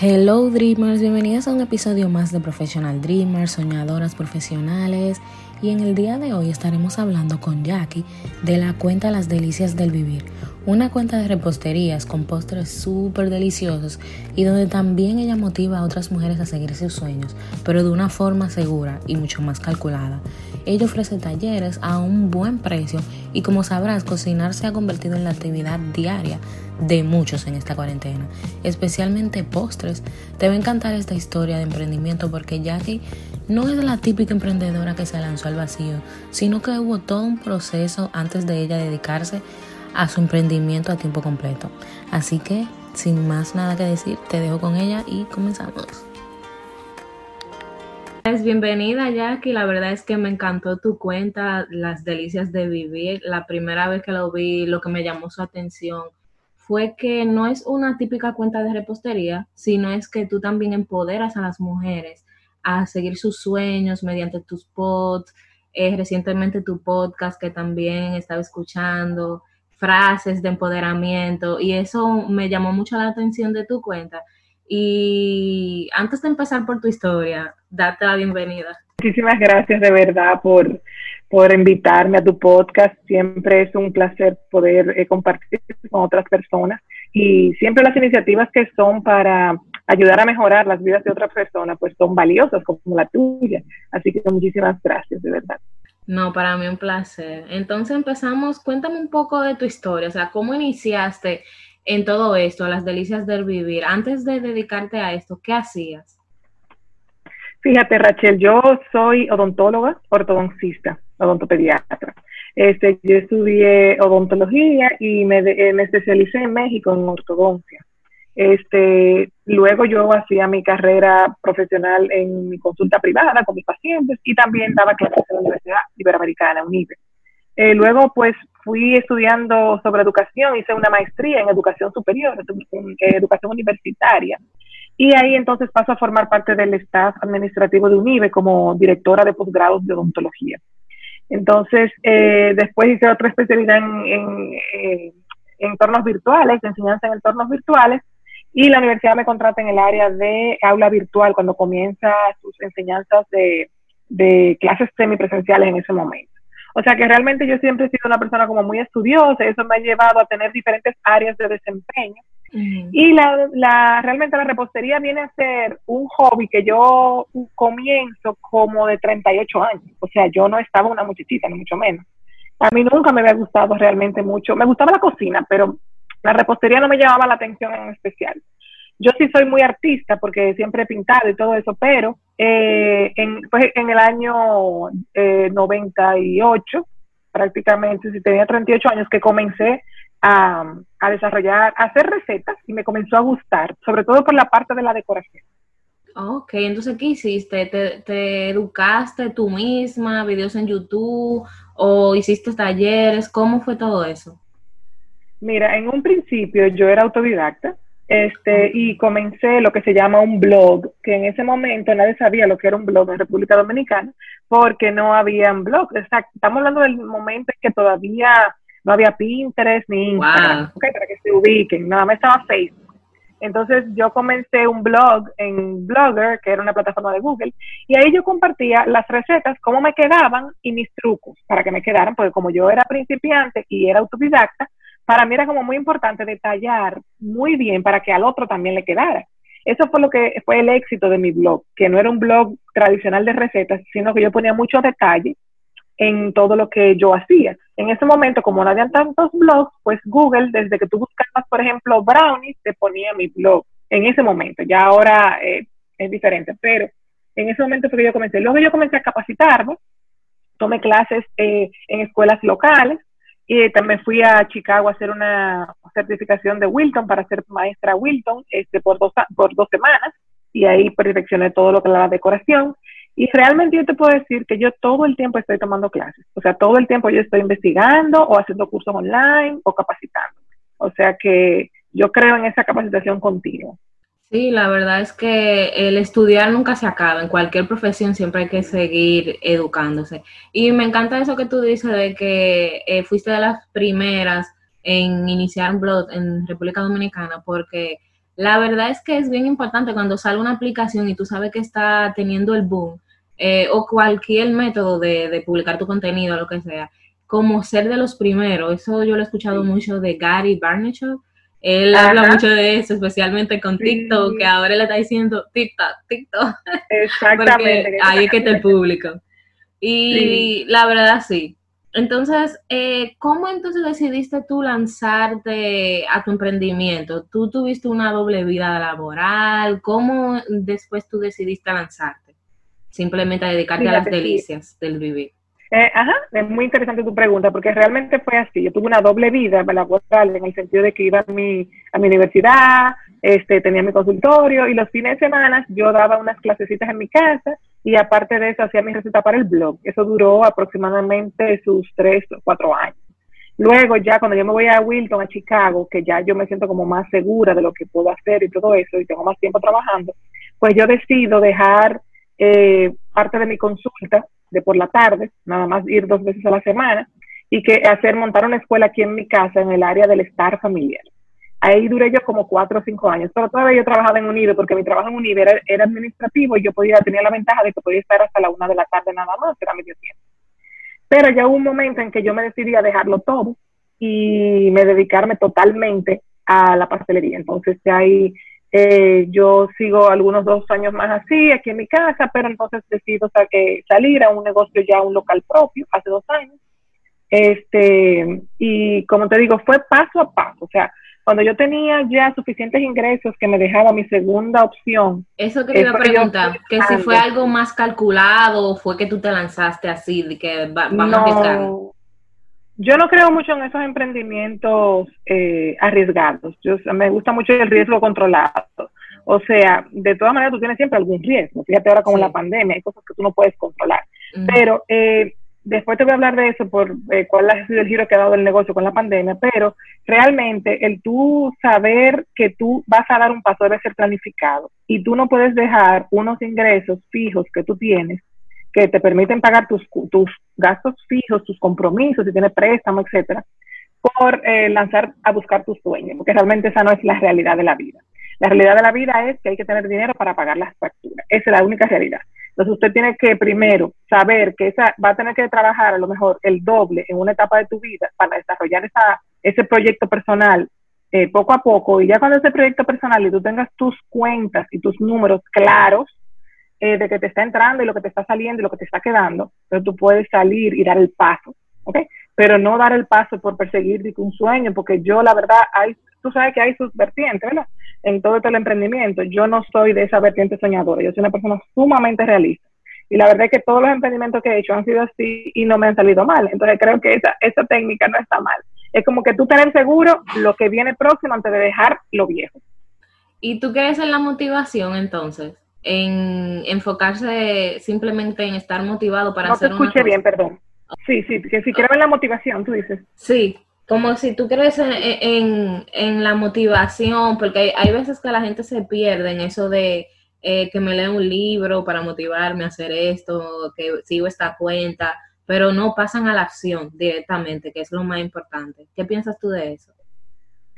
Hello Dreamers, bienvenidos a un episodio más de Professional Dreamers, soñadoras profesionales. Y en el día de hoy estaremos hablando con Jackie de la cuenta Las Delicias del Vivir, una cuenta de reposterías con postres súper deliciosos y donde también ella motiva a otras mujeres a seguir sus sueños, pero de una forma segura y mucho más calculada. Ella ofrece talleres a un buen precio y como sabrás, cocinar se ha convertido en la actividad diaria de muchos en esta cuarentena, especialmente postres. Te va a encantar esta historia de emprendimiento porque Jackie no es la típica emprendedora que se lanzó al vacío, sino que hubo todo un proceso antes de ella dedicarse a su emprendimiento a tiempo completo. Así que, sin más nada que decir, te dejo con ella y comenzamos. Bienvenida Jackie, la verdad es que me encantó tu cuenta, las delicias de vivir. La primera vez que lo vi, lo que me llamó su atención fue que no es una típica cuenta de repostería, sino es que tú también empoderas a las mujeres a seguir sus sueños mediante tus pods, eh, recientemente tu podcast que también estaba escuchando, frases de empoderamiento y eso me llamó mucho la atención de tu cuenta. Y antes de empezar por tu historia, date la bienvenida. Muchísimas gracias de verdad por, por invitarme a tu podcast. Siempre es un placer poder eh, compartir con otras personas y siempre las iniciativas que son para ayudar a mejorar las vidas de otras personas, pues son valiosas como la tuya. Así que muchísimas gracias, de verdad. No, para mí un placer. Entonces empezamos, cuéntame un poco de tu historia, o sea, cómo iniciaste en todo esto, las delicias del vivir. Antes de dedicarte a esto, ¿qué hacías? Fíjate, Rachel, yo soy odontóloga, ortodoncista, odontopediatra. Este, yo estudié odontología y me, eh, me especialicé en México en ortodoncia. Este, luego yo hacía mi carrera profesional en mi consulta privada con mis pacientes y también daba clases en la Universidad Iberoamericana, UNIBE. Eh, luego, pues, fui estudiando sobre educación, hice una maestría en educación superior, en educación universitaria, y ahí entonces paso a formar parte del staff administrativo de UNIBE como directora de posgrados de odontología. Entonces, eh, después hice otra especialidad en, eh, entornos virtuales, enseñanza en entornos virtuales, y la universidad me contrata en el área de aula virtual cuando comienza sus enseñanzas de, de clases semipresenciales en ese momento. O sea que realmente yo siempre he sido una persona como muy estudiosa y eso me ha llevado a tener diferentes áreas de desempeño y la, la, realmente la repostería viene a ser un hobby que yo comienzo como de 38 años. O sea, yo no estaba una muchachita, ni mucho menos. A mí nunca me había gustado realmente mucho. Me gustaba la cocina, pero la repostería no me llamaba la atención en especial. Yo sí soy muy artista porque siempre he pintado y todo eso, pero eh, en, pues en el año eh, 98, prácticamente, si tenía 38 años, que comencé a, desarrollar, a hacer recetas y me comenzó a gustar, sobre todo por la parte de la decoración. Ok, entonces, ¿qué hiciste? ¿Te, ¿Te, educaste tú misma, videos en YouTube o hiciste talleres? ¿Cómo fue todo eso? Mira, en un principio yo era autodidacta este, y comencé lo que se llama un blog, que en ese momento nadie sabía lo que era un blog en República Dominicana porque no había un blog. estamos hablando del momento en que todavía no había Pinterest ni Instagram, para que se ubiquen, nada más estaba Facebook. Entonces yo comencé un blog en Blogger, que era una plataforma de Google, y ahí yo compartía las recetas, cómo me quedaban y mis trucos para que me quedaran, porque como yo era principiante y era autodidacta, para mí era como muy importante detallar muy bien para que al otro también le quedara. Eso fue lo que fue el éxito de mi blog, que no era un blog tradicional de recetas, sino que yo ponía mucho detalle en todo lo que yo hacía. En ese momento, como no había tantos blogs, pues Google, desde que tú buscabas, por ejemplo, brownies, te ponía mi blog. En ese momento, ya ahora eh, es diferente, pero en ese momento fue que yo comencé. Luego yo comencé a capacitarme, tomé clases eh, en escuelas locales y también fui a Chicago a hacer una certificación de Wilton para ser maestra Wilton este, por, dos, por dos semanas y ahí perfeccioné todo lo que era la decoración y realmente yo te puedo decir que yo todo el tiempo estoy tomando clases. O sea, todo el tiempo yo estoy investigando o haciendo cursos online o capacitando. O sea que yo creo en esa capacitación continua. Sí, la verdad es que el estudiar nunca se acaba. En cualquier profesión siempre hay que seguir educándose. Y me encanta eso que tú dices de que eh, fuiste de las primeras en iniciar un blog en República Dominicana porque La verdad es que es bien importante cuando sale una aplicación y tú sabes que está teniendo el boom, eh, o cualquier método de, publicar tu contenido, lo que sea, como ser de los primeros. Eso yo lo he escuchado mucho de Gary Barnechuk. Él habla mucho de eso, especialmente con TikTok, que ahora le está diciendo TikTok, TikTok. Exactamente. ahí es que está el público. Y la verdad sí. Entonces, eh, ¿cómo entonces decidiste tú lanzarte a tu emprendimiento? ¿Tú tuviste una doble vida laboral? ¿Cómo después tú decidiste lanzarte? Simplemente a dedicarte a las delicias del vivir. Eh, ajá, es muy interesante tu pregunta, porque realmente fue así. Yo tuve una doble vida laboral en el sentido de que iba a mi, a mi universidad, este, tenía mi consultorio y los fines de semana yo daba unas clasecitas en mi casa y aparte de eso hacía mi receta para el blog. Eso duró aproximadamente sus tres o cuatro años. Luego ya cuando yo me voy a Wilton, a Chicago, que ya yo me siento como más segura de lo que puedo hacer y todo eso y tengo más tiempo trabajando, pues yo decido dejar eh, parte de mi consulta de por la tarde, nada más ir dos veces a la semana, y que hacer montar una escuela aquí en mi casa en el área del estar familiar. Ahí duré yo como cuatro o cinco años, pero todavía yo trabajaba en Unido porque mi trabajo en Unido era, administrativo y yo podía tenía la ventaja de que podía estar hasta la una de la tarde nada más, era medio tiempo. Pero ya hubo un momento en que yo me decidí a dejarlo todo y me dedicarme totalmente a la pastelería. Entonces ahí eh, yo sigo algunos dos años más así aquí en mi casa, pero entonces decido salir a un negocio ya, un local propio, hace dos años. Este, y como te digo, fue paso a paso. O sea, cuando yo tenía ya suficientes ingresos que me dejaba mi segunda opción. Eso que te iba a preguntar, que si fue algo más calculado o fue que tú te lanzaste así, de que vamos a pescar. Yo no creo mucho en esos emprendimientos eh, arriesgados. Yo, me gusta mucho el riesgo controlado. O sea, de todas maneras tú tienes siempre algún riesgo. Fíjate ahora con la pandemia, hay cosas que tú no puedes controlar. Pero eh, después te voy a hablar de eso, por eh, cuál ha sido el giro que ha dado el negocio con la pandemia, pero realmente el tú saber que tú vas a dar un paso debe ser planificado y tú no puedes dejar unos ingresos fijos que tú tienes que te permiten pagar tus, tus gastos fijos, tus compromisos, si tienes préstamo, etcétera, por eh, lanzar a buscar tus sueños, porque realmente esa no es la realidad de la vida. La realidad de la vida es que hay que tener dinero para pagar las facturas. Esa es la única realidad. Entonces usted tiene que primero saber que esa va a tener que trabajar a lo mejor el doble en una etapa de tu vida para desarrollar esa, ese proyecto personal eh, poco a poco. Y ya cuando ese proyecto personal y tú tengas tus cuentas y tus números claros eh, de que te está entrando y lo que te está saliendo y lo que te está quedando, entonces tú puedes salir y dar el paso. ¿ok? Pero no dar el paso por perseguir un sueño, porque yo la verdad, hay, tú sabes que hay sus vertientes, ¿verdad? en todo el emprendimiento. Yo no soy de esa vertiente soñadora, yo soy una persona sumamente realista. Y la verdad es que todos los emprendimientos que he hecho han sido así y no me han salido mal. Entonces creo que esa, esa técnica no está mal. Es como que tú tener seguro lo que viene próximo antes de dejar lo viejo. ¿Y tú crees en la motivación entonces? En enfocarse simplemente en estar motivado para hacer No te escuché bien, perdón. Sí, sí, que si creo en la motivación, tú dices. Sí, como si tú crees en, la motivación, porque hay, veces que la gente se pierde en eso de eh, que me lea un libro para motivarme a hacer esto, que sigo esta cuenta, pero no pasan a la acción directamente, que es lo más importante. ¿Qué piensas tú de eso?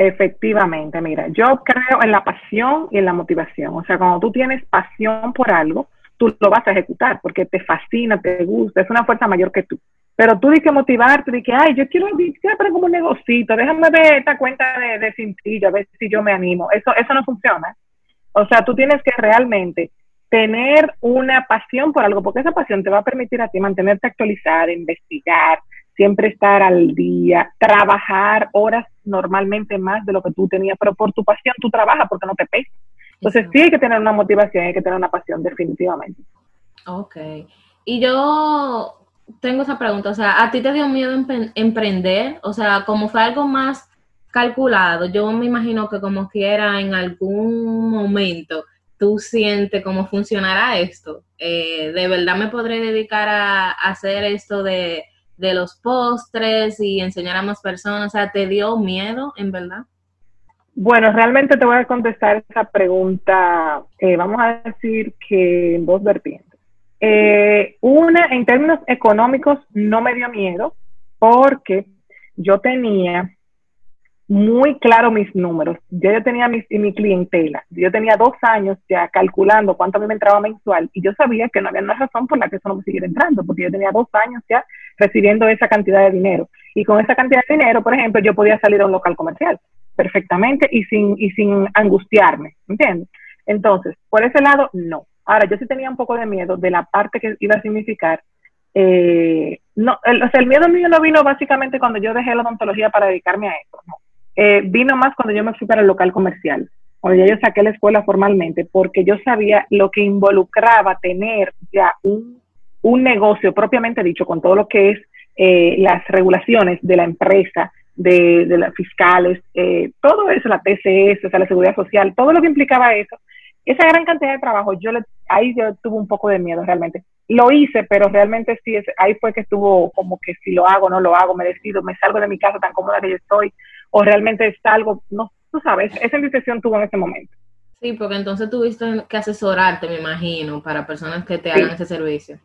Efectivamente, mira, yo creo en la pasión y en la motivación. O sea, cuando tú tienes pasión por algo, tú lo vas a ejecutar porque te fascina, te gusta, es una fuerza mayor que tú. Pero tú di que motivarte, di que, ay, yo quiero, quiero como un negocito, déjame ver esta cuenta de, de cintillo, a ver si yo me animo. Eso, eso no funciona. O sea, tú tienes que realmente tener una pasión por algo, porque esa pasión te va a permitir a ti mantenerte actualizada, investigar, siempre estar al día, trabajar horas normalmente más de lo que tú tenías, pero por tu pasión tú trabajas porque no te pesa. Entonces sí hay que tener una motivación, hay que tener una pasión definitivamente. Ok. Y yo tengo esa pregunta, o sea, ¿a ti te dio miedo emprender? O sea, como fue algo más calculado, yo me imagino que como quiera en algún momento tú sientes cómo funcionará esto. Eh, ¿De verdad me podré dedicar a, hacer esto de, los postres y enseñar a más personas? O sea, ¿te dio miedo en verdad? Bueno, realmente te voy a contestar esa pregunta, eh, vamos a decir que en voz vertiente. Eh, una, en términos económicos, no me dio miedo porque yo tenía muy claro mis números. Yo ya tenía mi, mi clientela. Yo tenía dos años ya calculando cuánto a mí me entraba mensual y yo sabía que no había una razón por la que eso no me siguiera entrando, porque yo tenía dos años ya recibiendo esa cantidad de dinero. Y con esa cantidad de dinero, por ejemplo, yo podía salir a un local comercial perfectamente y sin, y sin angustiarme, ¿entiendes? Entonces, por ese lado, no. Ahora, yo sí tenía un poco de miedo de la parte que iba a significar. Eh, no, el, o sea, el miedo mío no vino básicamente cuando yo dejé la odontología para dedicarme a eso, no. Eh, vino más cuando yo me fui para el local comercial, cuando ya yo saqué la escuela formalmente, porque yo sabía lo que involucraba tener ya un, negocio propiamente dicho, con todo lo que es eh, las regulaciones de la empresa, de, de las fiscales, eh, todo eso, la TCS, la seguridad social, todo lo que implicaba eso, esa gran cantidad de trabajo, yo le, ahí yo tuve un poco de miedo realmente. Lo hice, pero realmente sí, es, ahí fue que estuvo como que si lo hago, no lo hago, me decido, me salgo de mi casa tan cómoda que yo estoy, o realmente salgo, no, tú sabes, esa indecisión tuvo en ese momento. Sí, porque entonces tuviste que asesorarte, me imagino, para personas que te hagan ese servicio.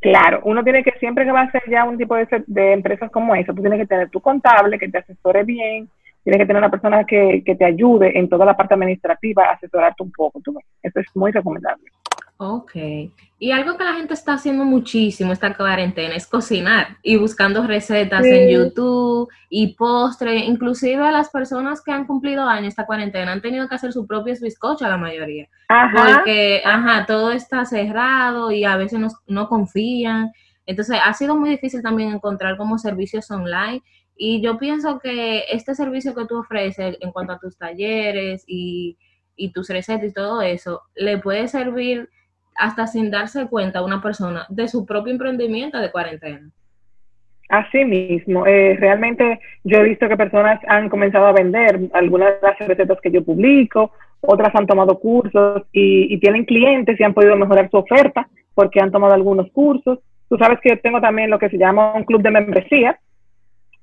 Claro, uno tiene que, siempre que va a hacer ya un tipo de, de empresas como esa, tú tienes que tener tu contable, que te asesore bien, tienes que tener una persona que, que te ayude en toda la parte administrativa, asesorarte un poco. Tú, eso es muy recomendable. Ok. Y algo que la gente está haciendo muchísimo esta cuarentena es cocinar y buscando recetas en YouTube y postres. Inclusive las personas que han cumplido años esta cuarentena han tenido que hacer sus propios bizcochos, la mayoría. Ajá. Porque, ajá, todo está cerrado y a veces no, no confían. Entonces ha sido muy difícil también encontrar como servicios online y yo pienso que este servicio que tú ofreces en cuanto a tus talleres y, y tus recetas y todo eso, le puede servir hasta sin darse cuenta una persona de su propio emprendimiento de cuarentena. Así mismo, eh, realmente yo he visto que personas han comenzado a vender algunas de las recetas que yo publico, otras han tomado cursos y, y tienen clientes y han podido mejorar su oferta porque han tomado algunos cursos. Tú sabes que yo tengo también lo que se llama un club de membresía,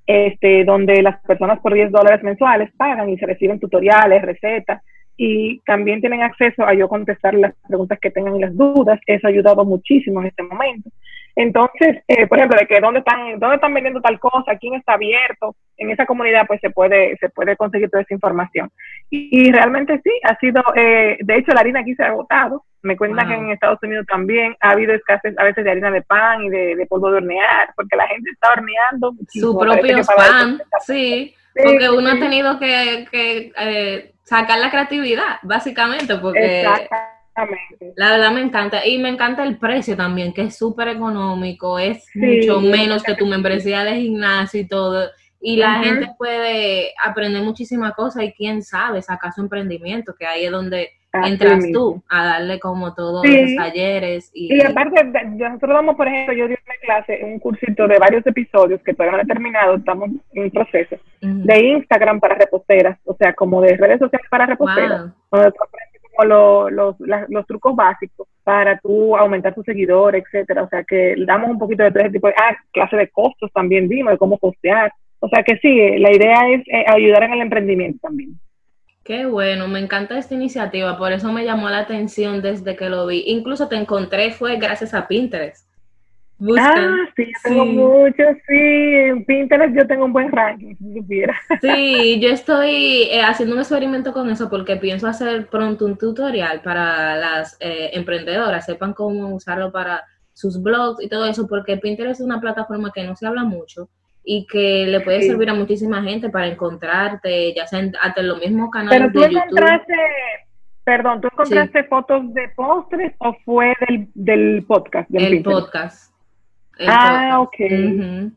este, donde las personas por 10 dólares mensuales pagan y se reciben tutoriales, recetas y también tienen acceso a yo contestar las preguntas que tengan y las dudas. Eso ha ayudado muchísimo en este momento. Entonces, eh, por ejemplo, de que dónde están, dónde están vendiendo tal cosa, quién está abierto, en esa comunidad pues se puede, se puede conseguir toda esa información. Y, realmente sí, ha sido, eh, de hecho la harina aquí se ha agotado. Me cuentan que en Estados Unidos también ha habido escasez a veces de harina de pan y de, polvo de hornear, porque la gente está horneando. Su propio pan, sí, porque uno ha tenido que, que eh, sacar la creatividad, básicamente, porque... La verdad me encanta. Y me encanta el precio también, que es súper económico, es mucho menos que tu membresía de gimnasio y todo. Y la gente puede aprender muchísimas cosas y quién sabe, sacar su emprendimiento, que ahí es donde entras tú a darle como todos los talleres. Y, y aparte, nosotros damos, por ejemplo, yo di una clase, un cursito de varios episodios que todavía no he terminado, estamos en proceso, de Instagram para reposteras, o sea, como de redes sociales para reposteras, como los, los trucos básicos para tú aumentar tu seguidor, etcétera. O sea, que damos un poquito de todo ese tipo de ah, clase de costos también dimos, de cómo costear. O sea, que sí, la idea es eh, ayudar en el emprendimiento también. Qué bueno, me encanta esta iniciativa, por eso me llamó la atención desde que lo vi. Incluso te encontré fue gracias a Pinterest. Ah, sí, yo tengo mucho, sí. En Pinterest yo tengo un buen ranking, si supiera. Sí, yo estoy eh, haciendo un experimento con eso porque pienso hacer pronto un tutorial para las eh, emprendedoras, sepan cómo usarlo para sus blogs y todo eso, porque Pinterest es una plataforma que no se habla mucho y que le puede servir a muchísima gente para encontrarte, ya sea en, hasta en los mismos canales Pero tú encontraste, perdón, ¿tú encontraste fotos de postres o fue del, del podcast? el podcast ah, ok.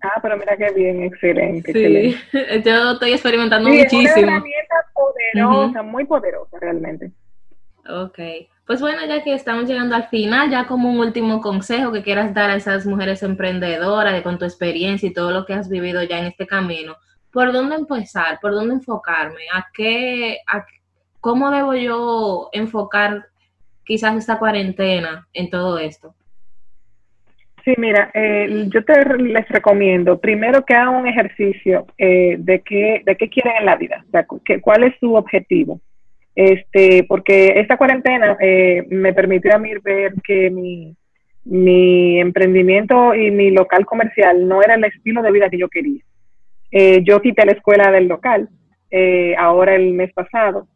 Ah, pero mira qué bien, excelente. Sí, yo estoy experimentando muchísimo. Es una herramienta poderosa, muy poderosa realmente. Ok. Pues bueno, ya que estamos llegando al final, ya como un último consejo que quieras dar a esas mujeres emprendedoras con tu experiencia y todo lo que has vivido ya en este camino, ¿por dónde empezar? ¿Por dónde enfocarme? ¿A qué, a, cómo debo yo enfocar quizás esta cuarentena en todo esto? Sí, mira, eh, yo te les recomiendo primero que hagan un ejercicio eh, de qué de qué quieren en la vida, o sea, cuál es su objetivo. Este, porque esta cuarentena eh, me permitió a mí ver que mi, mi emprendimiento y mi local comercial no era el estilo de vida que yo quería. Eh, yo quité la escuela del local eh, ahora el mes pasado,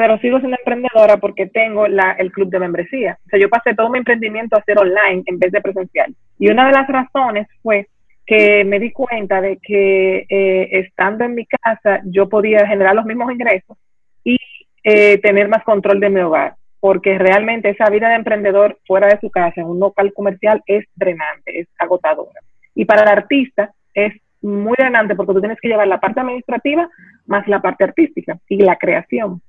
pero sigo siendo emprendedora porque tengo la, el club de membresía. O sea, yo pasé todo mi emprendimiento a hacer online en vez de presencial. Y una de las razones fue que me di cuenta de que eh, estando en mi casa yo podía generar los mismos ingresos y eh, tener más control de mi hogar, porque realmente esa vida de emprendedor fuera de su casa, en un local comercial, es drenante, es agotadora. Y para el artista es muy drenante porque tú tienes que llevar la parte administrativa más la parte artística y la creación.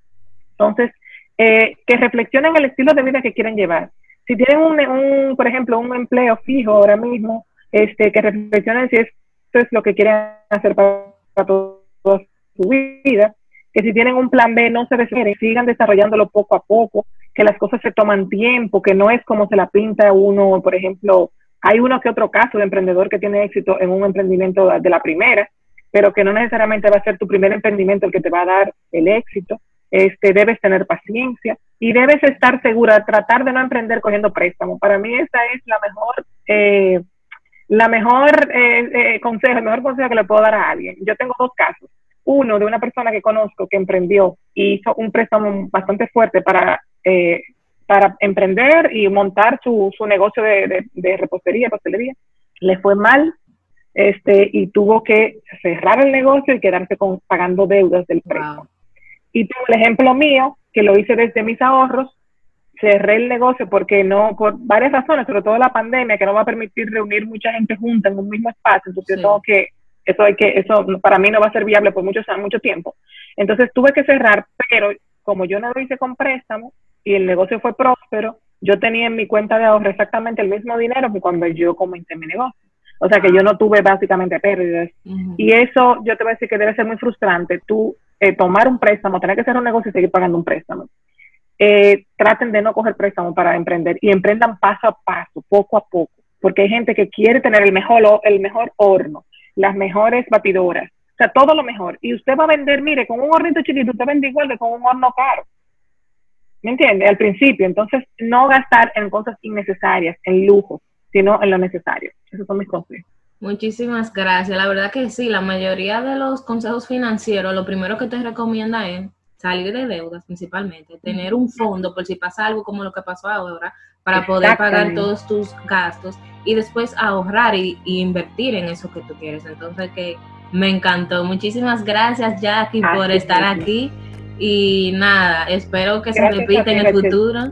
Entonces, eh, que reflexionen el estilo de vida que quieren llevar. Si tienen un, un, por ejemplo, un empleo fijo ahora mismo, este, que reflexionen si esto es lo que quieren hacer para, toda su vida, que si tienen un plan B no se desesperen, sigan desarrollándolo poco a poco, que las cosas se toman tiempo, que no es como se la pinta uno, por ejemplo, hay uno que otro caso de emprendedor que tiene éxito en un emprendimiento de la primera, pero que no necesariamente va a ser tu primer emprendimiento el que te va a dar el éxito. Este, debes tener paciencia y debes estar segura, tratar de no emprender cogiendo préstamo. Para mí esa es la mejor eh, la mejor eh, eh, consejo, el mejor consejo que le puedo dar a alguien. Yo tengo dos casos. Uno de una persona que conozco que emprendió y hizo un préstamo bastante fuerte para, eh, para emprender y montar su, su negocio de, de, repostería, pastelería. Le fue mal este, y tuvo que cerrar el negocio y quedarse con, pagando deudas del préstamo. Y tengo el ejemplo mío, que lo hice desde mis ahorros, cerré el negocio porque no, por varias razones, sobre todo la pandemia, que no va a permitir reunir mucha gente junta en un mismo espacio, entonces tengo que, eso hay que, eso para mí no va a ser viable por muchos mucho tiempo. Entonces tuve que cerrar, pero como yo no lo hice con préstamo y el negocio fue próspero, yo tenía en mi cuenta de ahorro exactamente el mismo dinero que cuando yo comencé mi negocio. O sea que yo no tuve básicamente pérdidas. Y eso yo te voy a decir que debe ser muy frustrante. Tú eh, tomar un préstamo, tener que hacer un negocio y seguir pagando un préstamo eh, traten de no coger préstamo para emprender y emprendan paso a paso, poco a poco, porque hay gente que quiere tener el mejor, el mejor horno, las mejores batidoras, o sea, todo lo mejor. Y usted va a vender, mire, con un hornito chiquito, usted vende igual que con un horno caro. ¿Me entiende? Al principio. Entonces, no gastar en cosas innecesarias, en lujo, sino en lo necesario. Esos son mis consejos. Muchísimas gracias. La verdad que sí, la mayoría de los consejos financieros, lo primero que te recomienda es salir de deudas principalmente, tener un fondo por si pasa algo como lo que pasó ahora, para poder pagar todos tus gastos y después ahorrar y, invertir en eso que tú quieres. Entonces, que me encantó. Muchísimas gracias, Jackie, por estar aquí. Y nada, espero que se repita en el futuro.